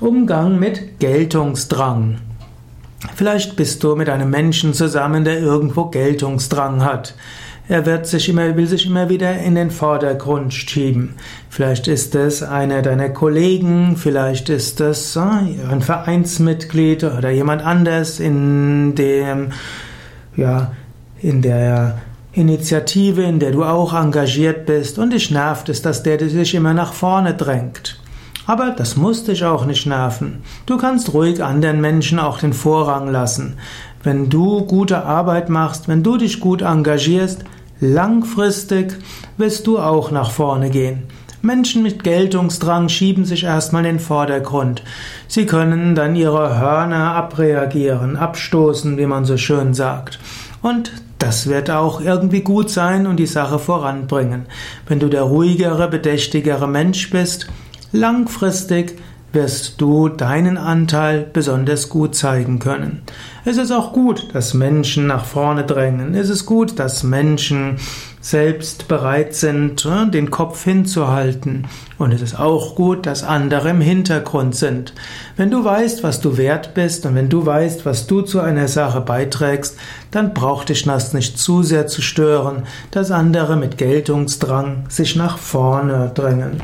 Umgang mit Geltungsdrang. Vielleicht bist du mit einem Menschen zusammen, der irgendwo Geltungsdrang hat. Er wird sich immer, will sich immer wieder in den Vordergrund schieben. Vielleicht ist es einer deiner Kollegen, vielleicht ist es äh, ein Vereinsmitglied oder jemand anders in dem, ja, in der Initiative, in der du auch engagiert bist und dich nervt es, dass der sich immer nach vorne drängt. Aber das muss dich auch nicht nerven. Du kannst ruhig anderen Menschen auch den Vorrang lassen. Wenn du gute Arbeit machst, wenn du dich gut engagierst, langfristig wirst du auch nach vorne gehen. Menschen mit Geltungsdrang schieben sich erstmal in den Vordergrund. Sie können dann ihre Hörner abreagieren, abstoßen, wie man so schön sagt. Und das wird auch irgendwie gut sein und die Sache voranbringen. Wenn du der ruhigere, bedächtigere Mensch bist, Langfristig wirst du deinen Anteil besonders gut zeigen können. Es ist auch gut, dass Menschen nach vorne drängen. Es ist gut, dass Menschen selbst bereit sind, äh, den Kopf hinzuhalten. Und es ist auch gut, dass andere im Hintergrund sind. Wenn du weißt, was du wert bist und wenn du weißt, was du zu einer Sache beiträgst, dann braucht dich das nicht zu sehr zu stören, dass andere mit Geltungsdrang sich nach vorne drängen.